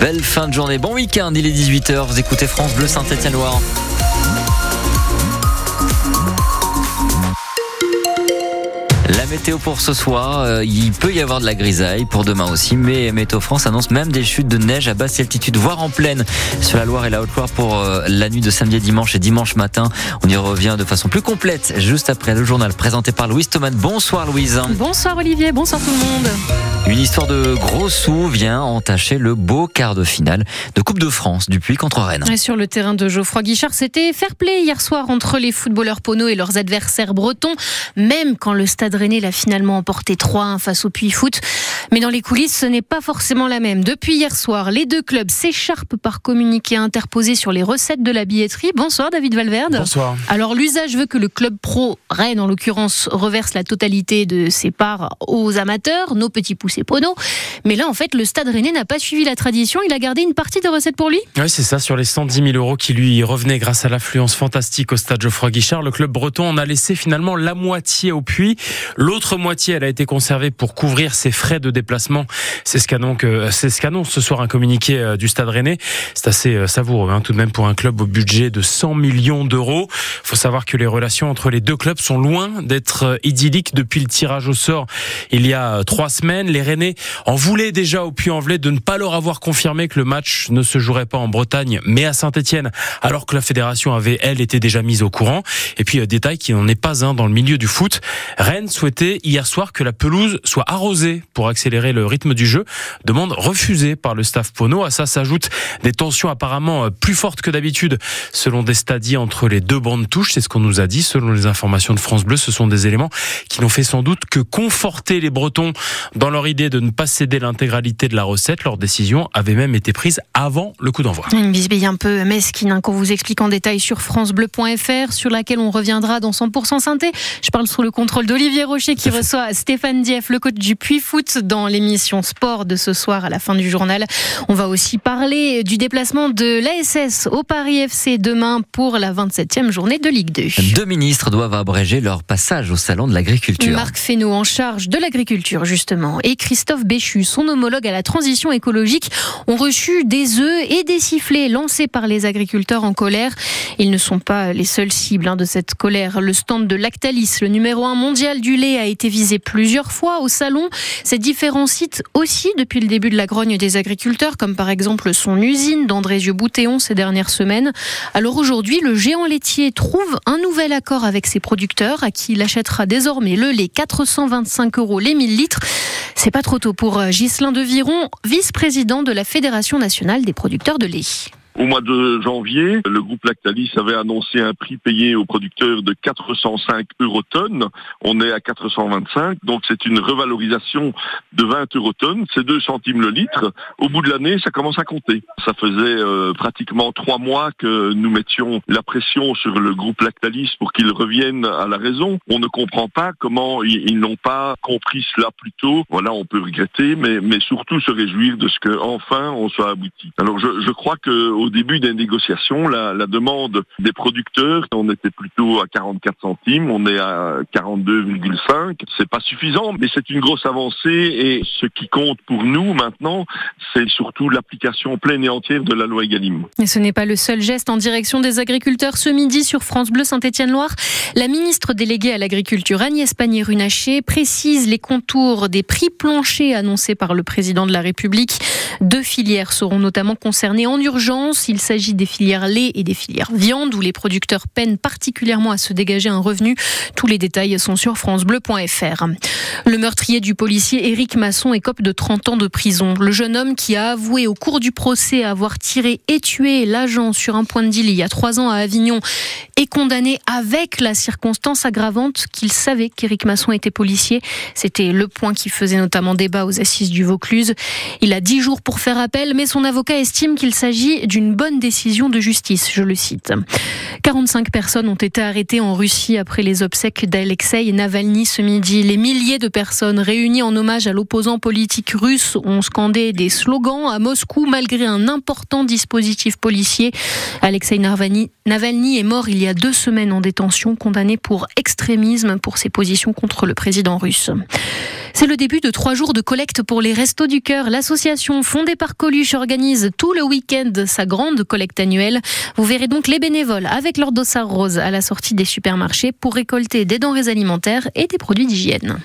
Belle fin de journée, bon week-end, il est 18h, vous écoutez France Bleu Saint-Étienne-Loire. Météo pour ce soir, euh, il peut y avoir de la grisaille pour demain aussi, mais Météo France annonce même des chutes de neige à basse altitude, voire en pleine sur la Loire et la Haute-Loire pour euh, la nuit de samedi à dimanche et dimanche matin. On y revient de façon plus complète juste après le journal présenté par Louise Thomas. Bonsoir Louise. Bonsoir Olivier, bonsoir tout le monde. Une histoire de gros sous vient entacher le beau quart de finale de Coupe de France du Puy contre Rennes. Et sur le terrain de Geoffroy Guichard, c'était fair play hier soir entre les footballeurs Pono et leurs adversaires bretons, même quand le stade René l'a finalement emporté 3-1 face au Puy Foot. Mais dans les coulisses, ce n'est pas forcément la même. Depuis hier soir, les deux clubs s'écharpent par communiqué interposé sur les recettes de la billetterie. Bonsoir David Valverde. Bonsoir. Alors l'usage veut que le club pro, Rennes en l'occurrence, reverse la totalité de ses parts aux amateurs, nos petits poussés Pono. Mais là, en fait, le stade Rennais n'a pas suivi la tradition. Il a gardé une partie des recettes pour lui? Oui, c'est ça. Sur les 110 000 euros qui lui revenaient grâce à l'affluence fantastique au stade Geoffroy Guichard, le club breton en a laissé finalement la moitié au puits. L'autre moitié, elle a été conservée pour couvrir ses frais de déplacement. C'est ce qu'annonce ce qu'annonce ce soir un communiqué euh, du Stade Rennais. C'est assez euh, savoureux, hein, tout de même pour un club au budget de 100 millions d'euros. Faut savoir que les relations entre les deux clubs sont loin d'être euh, idylliques depuis le tirage au sort il y a trois semaines. Les Rennais en voulaient déjà au Puy-en-Velay de ne pas leur avoir confirmé que le match ne se jouerait pas en Bretagne, mais à Saint-Etienne, alors que la fédération avait elle été déjà mise au courant. Et puis détail qui n'en est pas un dans le milieu du foot. Rennes souhaitait hier soir que la pelouse soit arrosée pour accélérer le rythme du jeu. Demande refusée par le staff Pono. À ça s'ajoutent des tensions apparemment euh, plus fortes que d'habitude selon des stadiers entre les deux bandes touches. C'est ce qu'on nous a dit. Selon les informations de France Bleu, ce sont des éléments qui n'ont fait sans doute que conforter les Bretons dans leur idée de ne pas céder l'intégralité de la recette. Leur décision avait même été prise avant le coup d'envoi. Une bisbille un peu mesquine hein, qu'on vous explique en détail sur francebleu.fr sur laquelle on reviendra dans 100% synthé. Je parle sous le contrôle d'Olivier Rocher qui reçoit Stéphane Dieff, le coach du Puy Foot dans l'émission Sport de ce soir à la fin du journal. On va aussi parler du déplacement de l'ASS au Paris FC demain pour la 27e journée de Ligue 2. Deux ministres doivent abréger leur passage au salon de l'agriculture. Marc Fesneau en charge de l'agriculture justement et Christophe Béchu, son homologue à la transition écologique, ont reçu des œufs et des sifflets lancés par les agriculteurs en colère. Ils ne sont pas les seules cibles hein, de cette colère. Le stand de Lactalis, le numéro un mondial du lait, a été visé plusieurs fois au salon. Ces différents sites aussi depuis le début de la grogne des agriculteurs, comme par exemple son usine d'Andrézieux-Boutéon ces dernières semaines. Alors aujourd'hui, le géant laitier trouve un nouvel accord avec ses producteurs à qui il achètera désormais le lait 425 euros les 1000 litres. C'est pas trop tôt pour Ghislain Deviron, vice-président de la Fédération nationale des producteurs de lait. Au mois de janvier, le groupe Lactalis avait annoncé un prix payé aux producteurs de 405 eurotonnes. On est à 425, donc c'est une revalorisation de 20 eurotonnes. C'est 2 centimes le litre. Au bout de l'année, ça commence à compter. Ça faisait euh, pratiquement trois mois que nous mettions la pression sur le groupe Lactalis pour qu'il revienne à la raison. On ne comprend pas comment ils, n'ont pas compris cela plus tôt. Voilà, on peut regretter, mais, surtout se réjouir de ce que enfin on soit abouti. Alors je crois que au début des négociations, la, demande des producteurs, on était plutôt à 44 centimes, on est à 42,5. C'est pas suffisant, mais c'est une grosse avancée et ce qui compte pour nous maintenant, c'est surtout l'application pleine et entière de la loi Egalim. Et ce n'est pas le seul geste en direction des agriculteurs ce midi sur France Bleu Saint-Étienne-Loire. La ministre déléguée à l'agriculture Agnès Pannier-Runacher précise les contours des prix planchers annoncés par le président de la République. Deux filières seront notamment concernées en urgence il s'agit des filières lait et des filières viande où les producteurs peinent particulièrement à se dégager un revenu. Tous les détails sont sur francebleu.fr. Le meurtrier du policier Éric Masson écope de 30 ans de prison. Le jeune homme qui a avoué au cours du procès avoir tiré et tué l'agent sur un point de deal il y a trois ans à Avignon est condamné avec la circonstance aggravante qu'il savait qu'Éric Masson était policier. C'était le point qui faisait notamment débat aux assises du Vaucluse. Il a dix jours pour faire appel, mais son avocat estime qu'il s'agit d'une d'une bonne décision de justice, je le cite. 45 personnes ont été arrêtées en Russie après les obsèques d'Alexei Navalny ce midi. Les milliers de personnes réunies en hommage à l'opposant politique russe ont scandé des slogans à Moscou malgré un important dispositif policier. Alexei Navalny, Navalny est mort il y a deux semaines en détention, condamné pour extrémisme pour ses positions contre le président russe. C'est le début de trois jours de collecte pour les Restos du Cœur. L'association fondée par Coluche organise tout le week-end sa grande collecte annuelle. Vous verrez donc les bénévoles avec leur dossard rose à la sortie des supermarchés pour récolter des denrées alimentaires et des produits d'hygiène.